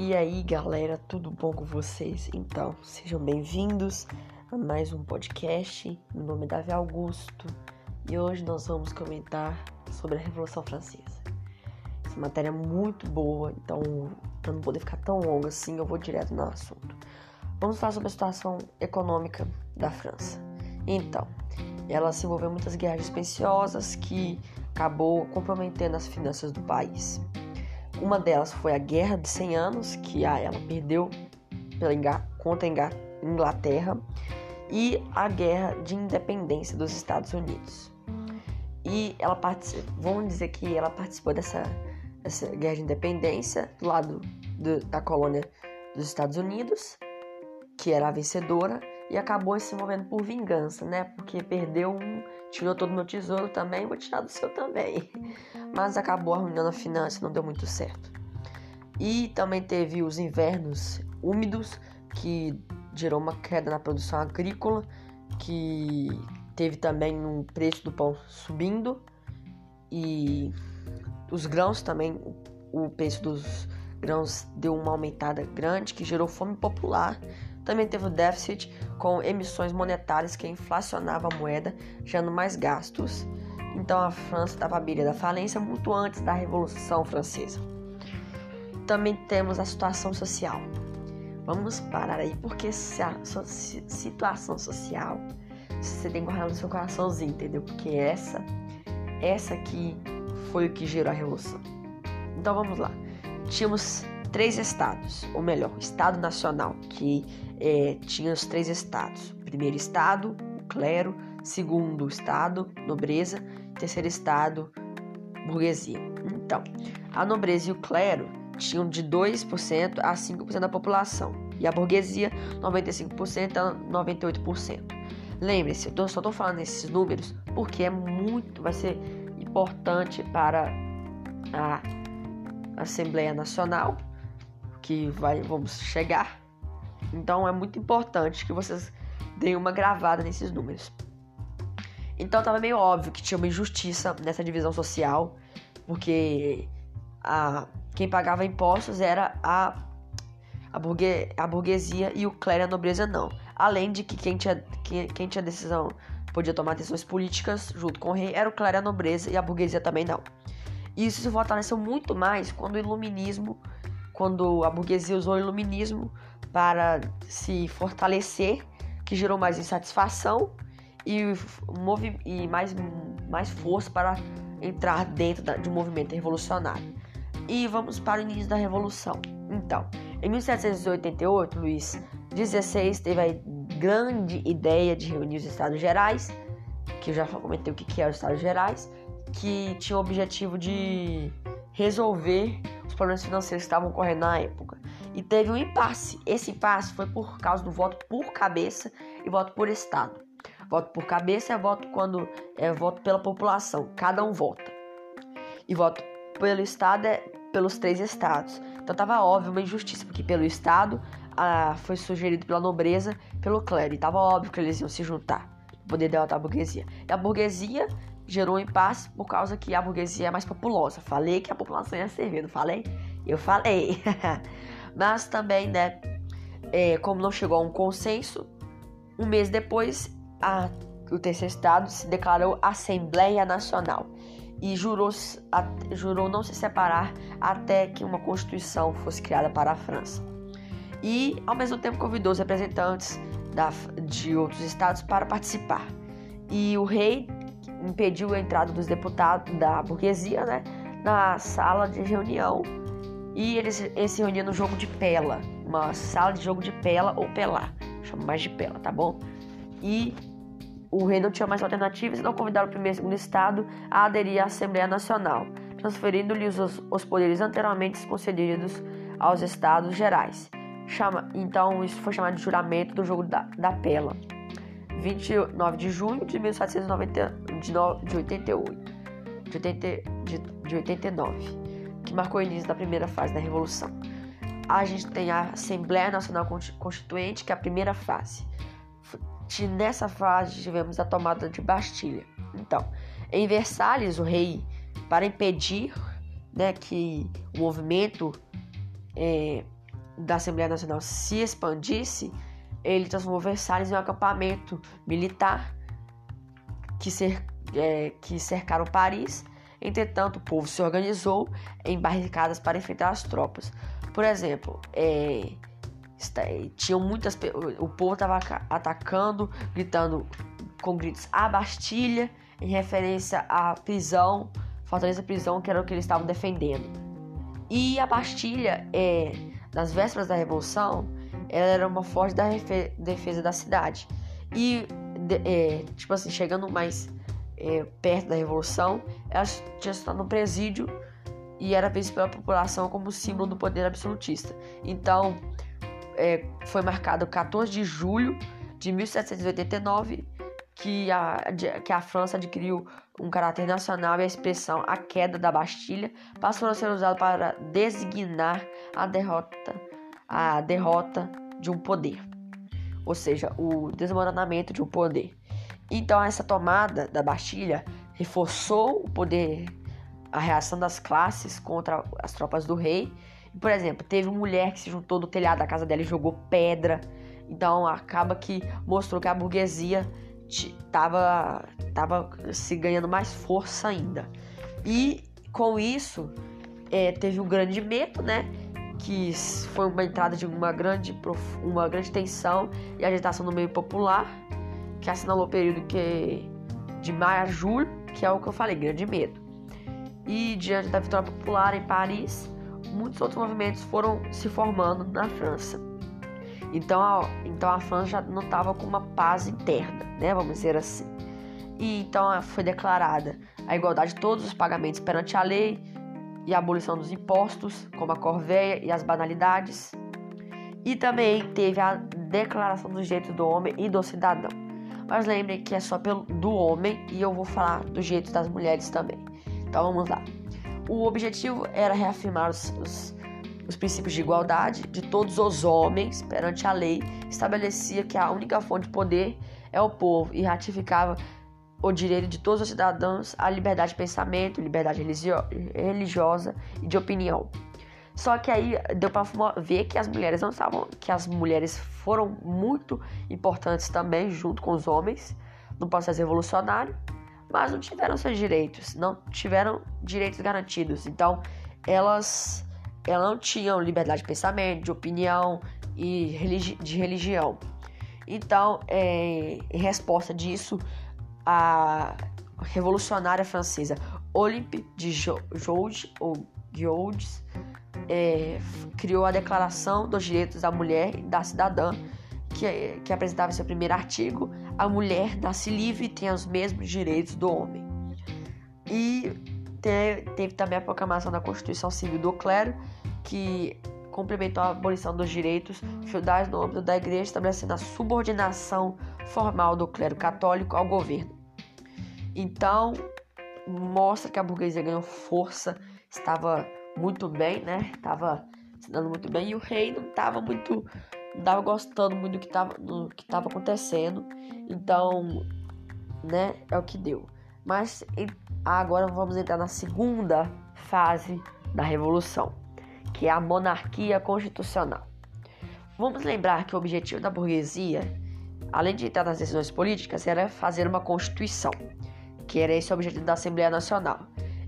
E aí, galera, tudo bom com vocês? Então, sejam bem-vindos a mais um podcast. Meu nome é Davi Augusto e hoje nós vamos comentar sobre a Revolução Francesa. Essa matéria é muito boa, então, para não poder ficar tão longa assim, eu vou direto no assunto. Vamos falar sobre a situação econômica da França. Então, ela se envolveu em muitas guerras dispensiosas que acabou comprometendo as finanças do país. Uma delas foi a Guerra de 100 Anos, que ela perdeu pela, contra a Inglaterra, e a Guerra de Independência dos Estados Unidos. E ela participou, vamos dizer que ela participou dessa, dessa Guerra de Independência do lado do, da colônia dos Estados Unidos, que era a vencedora, e acabou se movendo por vingança, né? Porque perdeu um, tirou todo o meu tesouro também, vou tirar do seu também. Mas acabou arruinando a finança, não deu muito certo. E também teve os invernos úmidos, que gerou uma queda na produção agrícola, que teve também um preço do pão subindo e os grãos também, o preço dos grãos deu uma aumentada grande que gerou fome popular também teve o déficit com emissões monetárias que inflacionava a moeda, gerando mais gastos. Então a França estava à beira da falência muito antes da Revolução Francesa. Também temos a situação social. Vamos parar aí, porque se a situação social você tem que guardar no seu coraçãozinho, entendeu? Porque essa, essa aqui foi o que gerou a revolução. Então vamos lá. Tínhamos três estados, ou melhor, Estado Nacional, que é, tinha os três estados. Primeiro estado, o clero, segundo estado, nobreza, terceiro estado, burguesia. Então, a nobreza e o clero tinham de 2% a 5% da população, e a burguesia 95% a 98%. Lembre-se, eu só estou falando esses números porque é muito, vai ser importante para a Assembleia Nacional que vai, vamos chegar. Então é muito importante que vocês deem uma gravada nesses números. Então estava meio óbvio que tinha uma injustiça nessa divisão social, porque a, quem pagava impostos era a, a, burgue, a burguesia e o clero e a nobreza não. Além de que quem tinha, quem, quem tinha decisão, podia tomar decisões políticas junto com o rei, era o clero e a nobreza e a burguesia também não. Isso se fortaleceu muito mais quando o iluminismo quando a burguesia usou o iluminismo para se fortalecer, que gerou mais insatisfação e, e mais, mais força para entrar dentro de um movimento revolucionário. E vamos para o início da Revolução. Então, em 1788, Luís XVI teve a grande ideia de reunir os Estados Gerais, que eu já comentei o que é os Estados Gerais, que tinha o objetivo de resolver os problemas financeiros que estavam ocorrendo na época. E teve um impasse. Esse impasse foi por causa do voto por cabeça e voto por estado. Voto por cabeça é voto quando é voto pela população, cada um vota. E voto pelo estado é pelos três estados. Então tava óbvio uma injustiça, porque pelo estado ah, foi sugerido pela nobreza, pelo clero, e tava óbvio que eles iam se juntar, poder derrotar a burguesia. E a burguesia gerou um impasse por causa que a burguesia é mais populosa. Falei que a população ia servir, não falei? Eu falei. Mas também, né, é, como não chegou a um consenso, um mês depois, a, o terceiro estado se declarou Assembleia Nacional e jurou, a, jurou não se separar até que uma constituição fosse criada para a França. E, ao mesmo tempo, convidou os representantes da, de outros estados para participar. E o rei impediu a entrada dos deputados da burguesia, né, na sala de reunião. E eles, eles se reuniam no jogo de pela, uma sala de jogo de pela ou pelar, chamo mais de pela, tá bom? E o rei não tinha mais alternativas, então convidaram o primeiro e segundo estado a aderir à Assembleia Nacional, transferindo-lhes os, os, poderes anteriormente concedidos aos estados gerais. Chama, então isso foi chamado de juramento do jogo da, da pela. 29 de junho de 1790, de, no, de 88, de, 80, de, de 89, que marcou o início da primeira fase da Revolução. A gente tem a Assembleia Nacional Constituinte, que é a primeira fase. Nessa fase tivemos a tomada de Bastilha. Então, em Versalhes, o rei, para impedir né, que o movimento é, da Assembleia Nacional se expandisse, ele transformou Versalhes em um acampamento militar que, cer é, que cercaram Paris. Entretanto, o povo se organizou em barricadas para enfrentar as tropas. Por exemplo, é, tinham muitas o povo estava atacando, gritando com gritos a Bastilha em referência à prisão, fortaleza prisão que era o que eles estavam defendendo. E a Bastilha, é, nas vésperas da Revolução, ela era uma forte da defesa da cidade. E é, tipo assim, chegando mais é, perto da Revolução, ela tinha tornado um presídio e era vista pela população como símbolo do poder absolutista. Então, é, foi marcado 14 de julho de 1789 que a, que a França adquiriu um caráter nacional e a expressão a queda da Bastilha passou a ser usada para designar a derrota, a derrota de um poder, ou seja, o desmoronamento de um poder. Então essa tomada da Bastilha reforçou o poder, a reação das classes contra as tropas do rei. Por exemplo, teve uma mulher que se juntou do telhado da casa dela e jogou pedra. Então acaba que mostrou que a burguesia estava tava se ganhando mais força ainda. E com isso é, teve um grande medo, né? Que foi uma entrada de uma grande, uma grande tensão e agitação no meio popular que assinalou o período que de maio a julho, que é o que eu falei, grande medo. E diante da vitória popular em Paris, muitos outros movimentos foram se formando na França. Então a, então a França já não estava com uma paz interna, né? Vamos dizer assim. E então foi declarada a igualdade de todos os pagamentos perante a lei e a abolição dos impostos, como a corveia e as banalidades. E também teve a declaração dos direitos do homem e do cidadão. Mas lembrem que é só pelo, do homem e eu vou falar do jeito das mulheres também. Então vamos lá. O objetivo era reafirmar os, os, os princípios de igualdade de todos os homens perante a lei, estabelecia que a única fonte de poder é o povo e ratificava o direito de todos os cidadãos à liberdade de pensamento, liberdade religiosa e de opinião. Só que aí deu para ver que as mulheres não estavam, que as mulheres foram muito importantes também junto com os homens no processo revolucionário, mas não tiveram seus direitos, não tiveram direitos garantidos. Então, elas elas não tinham liberdade de pensamento, de opinião e religi de religião. Então, é, em resposta disso, a revolucionária francesa Olympe de Joudes, ou é, criou a Declaração dos Direitos da Mulher e da Cidadã, que, que apresentava seu primeiro artigo: a mulher nasce livre e tem os mesmos direitos do homem. E teve, também a proclamação da Constituição Civil do Clero, que complementou a abolição dos direitos feudais no âmbito da igreja, estabelecendo a subordinação formal do clero católico ao governo. Então, mostra que a burguesia ganhou força, estava muito bem, né? Tava se dando muito bem e o rei não tava muito não tava gostando muito do que tava, do que tava acontecendo. Então, né, é o que deu. Mas agora vamos entrar na segunda fase da revolução, que é a monarquia constitucional. Vamos lembrar que o objetivo da burguesia, além de entrar nas decisões políticas, era fazer uma constituição, que era esse o objetivo da Assembleia Nacional.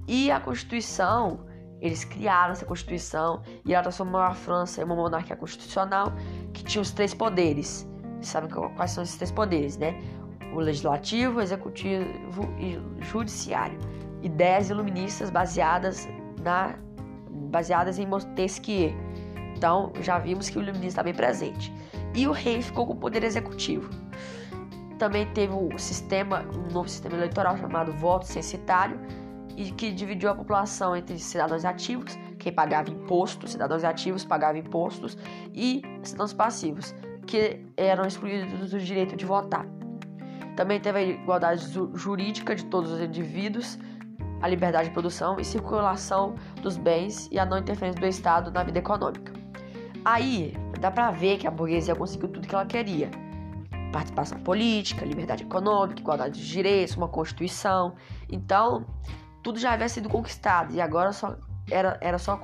E a constituição eles criaram essa Constituição e ela transformou a França em uma monarquia constitucional que tinha os três poderes. Vocês sabem quais são esses três poderes, né? O legislativo, o executivo e o judiciário. Ideias iluministas baseadas na baseadas em Montesquieu. Então, já vimos que o iluminismo está bem presente. E o rei ficou com o poder executivo. Também teve um sistema, um novo sistema eleitoral chamado voto censitário, e que dividiu a população entre cidadãos ativos, quem pagava impostos, cidadãos ativos pagavam impostos, e cidadãos passivos, que eram excluídos do direito de votar. Também teve a igualdade jurídica de todos os indivíduos, a liberdade de produção e circulação dos bens e a não interferência do Estado na vida econômica. Aí dá pra ver que a burguesia conseguiu tudo que ela queria: participação política, liberdade econômica, igualdade de direitos, uma constituição. Então, tudo já havia sido conquistado e agora só era, era só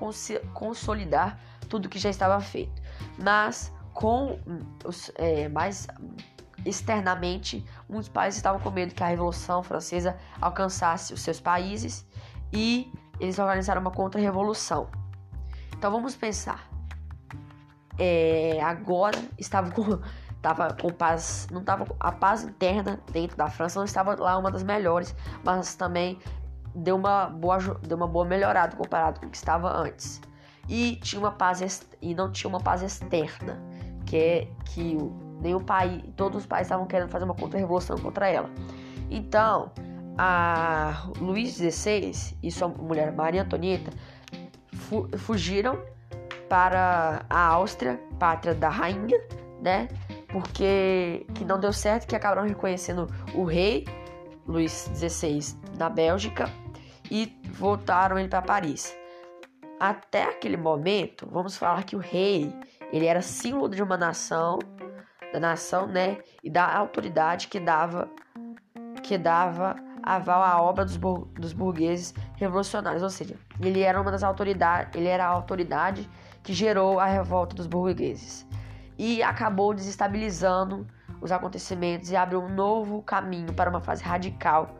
consolidar tudo que já estava feito. mas com os é, mais externamente, muitos países estavam com medo que a Revolução Francesa alcançasse os seus países e eles organizaram uma contra-revolução. Então vamos pensar. É, agora estava com, estava com paz, não estava a paz interna dentro da França não estava lá uma das melhores, mas também deu uma boa deu uma boa melhorada comparado com o que estava antes. E tinha uma paz e não tinha uma paz externa, que é que nenhum país, todos os países estavam querendo fazer uma contra-revolução contra ela. Então, a Luís XVI e sua mulher Maria Antonieta fu fugiram para a Áustria, pátria da rainha, né? Porque que não deu certo, que acabaram reconhecendo o rei Luís XVI na Bélgica e voltaram ele para Paris. Até aquele momento, vamos falar que o rei, ele era símbolo de uma nação, da nação, né, e da autoridade que dava que dava aval à obra dos, dos burgueses revolucionários, ou seja, ele era uma das autoridades, ele era a autoridade que gerou a revolta dos burgueses e acabou desestabilizando os acontecimentos e abriu um novo caminho para uma fase radical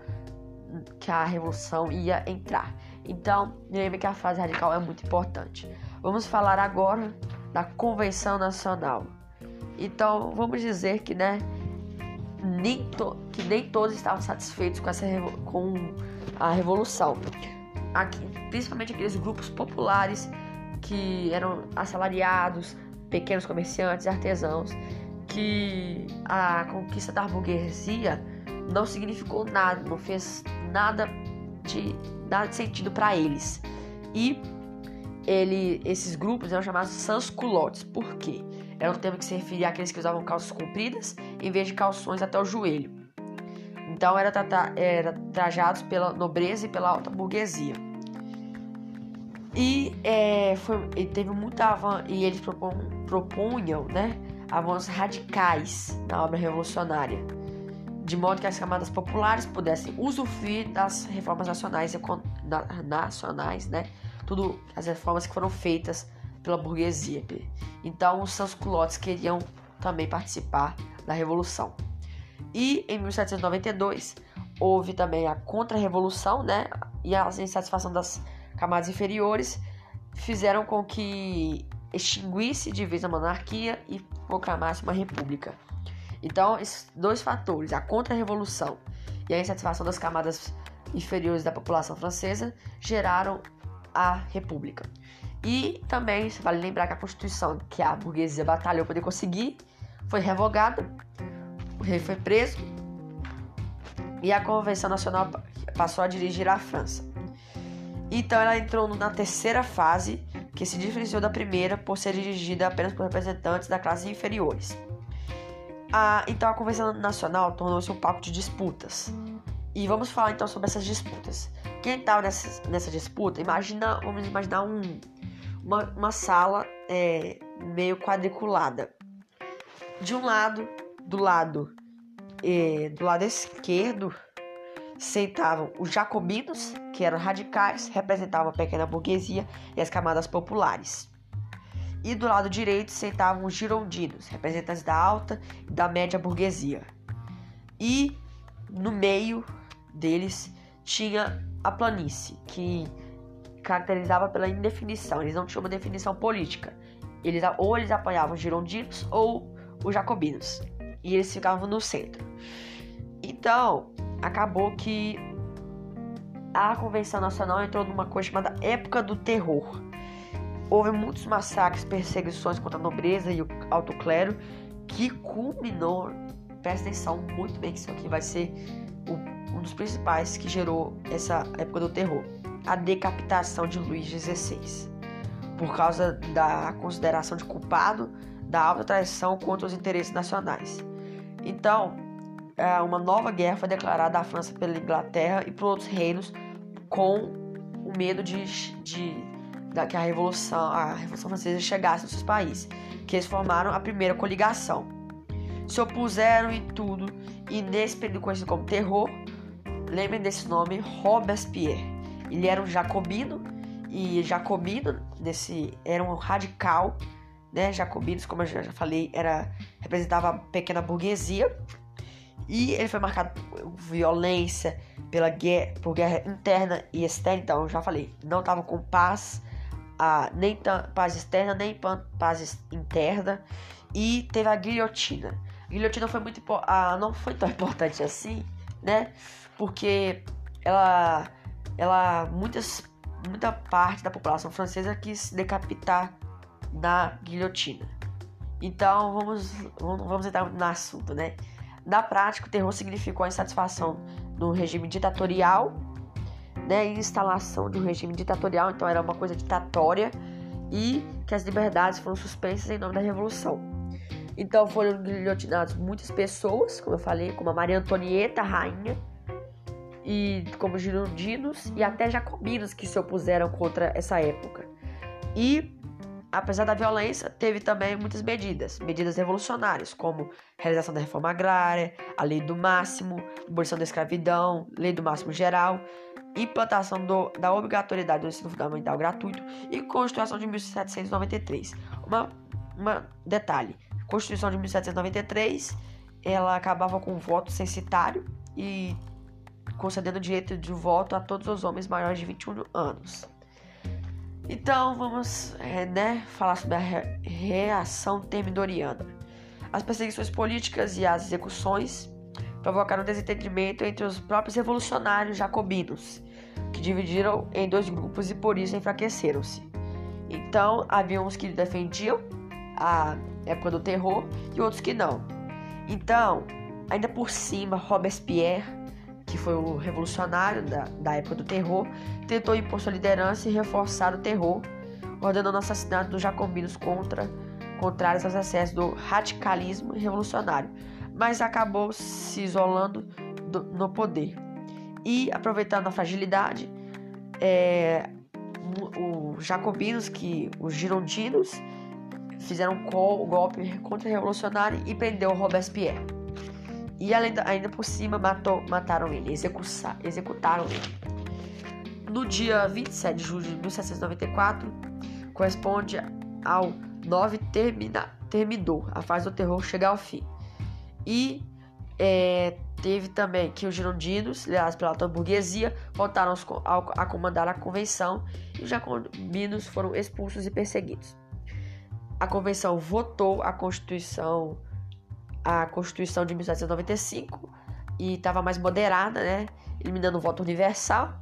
que a revolução ia entrar. Então, lembre que a fase radical é muito importante. Vamos falar agora da Convenção Nacional. Então, vamos dizer que, né, nem to, que nem todos estavam satisfeitos com essa com a revolução. Aqui, principalmente aqueles grupos populares que eram assalariados, pequenos comerciantes, artesãos, que a conquista da burguesia não significou nada, não fez nada de, nada de sentido para eles. E ele, esses grupos eram chamados sans-culottes. Por quê? Era um termo que se referia àqueles que usavam calças compridas em vez de calções até o joelho. Então era, era trajados pela nobreza e pela alta burguesia. E, é, foi, teve muita avan e eles propunham né, avanços radicais na obra revolucionária, de modo que as camadas populares pudessem usufruir das reformas nacionais, nacionais né, tudo as reformas que foram feitas pela burguesia. Então os seus culotes queriam também participar da revolução. E em 1792 houve também a contra-revolução, né? E a insatisfação das camadas inferiores fizeram com que extinguisse de vez a monarquia e proclamasse uma república. Então, esses dois fatores, a contra-revolução e a insatisfação das camadas inferiores da população francesa, geraram a república. E também vale lembrar que a Constituição que a burguesia batalhou para poder conseguir foi revogada, o rei foi preso e a Convenção Nacional passou a dirigir a França. Então ela entrou na terceira fase, que se diferenciou da primeira por ser dirigida apenas por representantes da classe inferiores. Então a Convenção Nacional tornou-se um palco de disputas. E vamos falar então sobre essas disputas. Quem estava nessa, nessa disputa, imagina, vamos imaginar um, uma, uma sala é, meio quadriculada. De um lado, do lado, é, do lado esquerdo, sentavam os jacobinos, que eram radicais, representavam a pequena burguesia e as camadas populares. E do lado direito sentavam os girondinos, representantes da alta e da média burguesia. E no meio deles tinha a planície, que caracterizava pela indefinição, eles não tinham uma definição política. Eles, ou eles apoiavam os girondinos ou os jacobinos. E eles ficavam no centro. Então, acabou que a Convenção Nacional entrou numa coisa chamada Época do Terror. Houve muitos massacres, perseguições contra a nobreza e o alto clero, que culminou, presta atenção muito bem que isso aqui vai ser um dos principais que gerou essa época do terror a decapitação de Luís XVI, por causa da consideração de culpado da alta traição contra os interesses nacionais. Então, é, uma nova guerra foi declarada à França pela Inglaterra e por outros reinos com o medo de, de, de que a revolução, a revolução francesa chegasse nos seus países, que eles formaram a primeira coligação. Se opuseram em tudo e nesse período conhecido como terror, lembrem desse nome Robespierre. Ele era um jacobino e jacobino desse era um radical né? Jacobinos, como eu já falei, era representava a pequena burguesia. E ele foi marcado por violência, pela guerra, por guerra interna e externa. Então, eu já falei, não estava com paz, a, nem paz externa, nem paz interna. E teve a guilhotina. A guilhotina foi muito ah, não foi tão importante assim, né? Porque ela, ela muitas, muita parte da população francesa quis decapitar na guilhotina. Então vamos, vamos entrar no assunto, né? Na prática, o terror significou a insatisfação do regime ditatorial, né? Instalação de um regime ditatorial, então era uma coisa ditatória e que as liberdades foram suspensas em nome da revolução. Então foram guilhotinadas muitas pessoas, como eu falei, como a Maria Antonieta, rainha, e como girondinos e até jacobinos que se opuseram contra essa época. E apesar da violência, teve também muitas medidas, medidas revolucionárias, como realização da reforma agrária, a lei do máximo, abolição da escravidão, lei do máximo geral, implantação do, da obrigatoriedade do ensino fundamental gratuito e Constituição de 1793. Uma, uma detalhe, Constituição de 1793, ela acabava com o voto censitário e concedendo o direito de voto a todos os homens maiores de 21 anos. Então vamos é, né, falar sobre a reação termidoriana. As perseguições políticas e as execuções provocaram desentendimento entre os próprios revolucionários jacobinos, que dividiram em dois grupos e por isso enfraqueceram-se. Então havia uns que defendiam a época do terror e outros que não. Então, ainda por cima, Robespierre que foi o revolucionário da, da época do terror, tentou impor sua liderança e reforçar o terror, ordenando o assassinato dos jacobinos contra, contrários aos excessos do radicalismo revolucionário, mas acabou se isolando do, no poder. E, aproveitando a fragilidade, é, os jacobinos, que os girondinos, fizeram um golpe contra-revolucionário e prendeu Robespierre. E além, ainda por cima matou, mataram ele, executaram ele. No dia 27 de julho de 1794, corresponde ao 9 termina, terminou, a fase do terror chega ao fim. E é, teve também que os girondinos, liderados pela alta burguesia, voltaram a comandar a convenção e os jacobinos foram expulsos e perseguidos. A convenção votou a Constituição a Constituição de 1795 e estava mais moderada, né? Eliminando o voto universal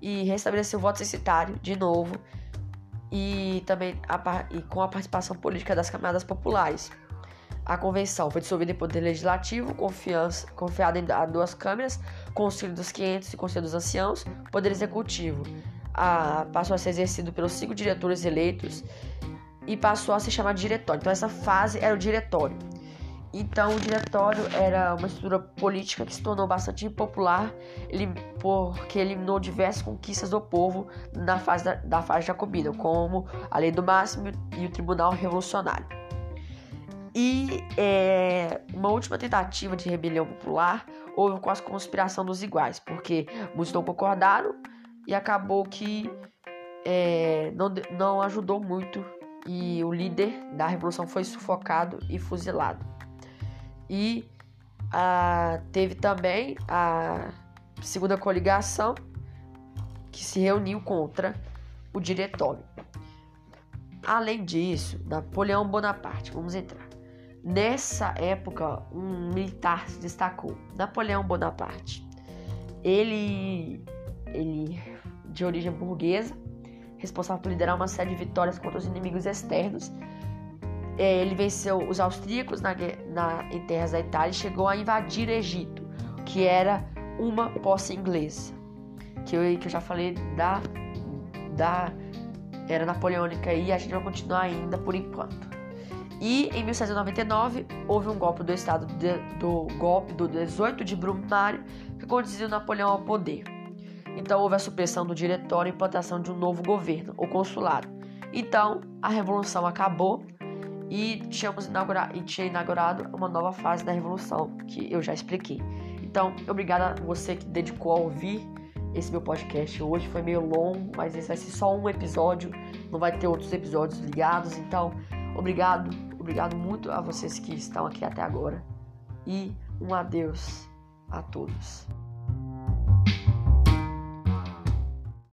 e restabeleceu o voto censitário de novo e também a, e com a participação política das camadas populares. A convenção foi dissolvida em poder legislativo, confiada em duas câmeras, Conselho dos 500 e Conselho dos Anciãos, Poder Executivo. A, passou a ser exercido pelos cinco diretores eleitos e passou a se chamar diretório. Então, essa fase era o diretório. Então, o diretório era uma estrutura política que se tornou bastante impopular ele, porque eliminou diversas conquistas do povo na fase da, da fase jacobina, como a lei do máximo e o tribunal revolucionário. E é, uma última tentativa de rebelião popular houve com a conspiração dos iguais, porque muitos não concordaram e acabou que é, não, não ajudou muito e o líder da revolução foi sufocado e fuzilado. E a, teve também a segunda coligação que se reuniu contra o diretório. Além disso, Napoleão Bonaparte, vamos entrar. Nessa época, um militar se destacou, Napoleão Bonaparte. Ele, ele de origem burguesa, responsável por liderar uma série de vitórias contra os inimigos externos é, ele venceu os austríacos na, na, em terras da Itália e chegou a invadir Egito, que era uma posse inglesa. Que eu, que eu já falei da, da era napoleônica e a gente vai continuar ainda por enquanto. E em 1799 houve um golpe do estado de, do golpe do 18 de Brumário que conduziu Napoleão ao poder. Então houve a supressão do diretório e implantação de um novo governo, o consulado. Então a revolução acabou e tínhamos inaugurado, e tinha inaugurado uma nova fase da revolução que eu já expliquei. Então, obrigada a você que dedicou a ouvir esse meu podcast hoje. Foi meio longo, mas esse vai ser só um episódio, não vai ter outros episódios ligados. Então, Obrigado, obrigado muito a vocês que estão aqui até agora e um adeus a todos.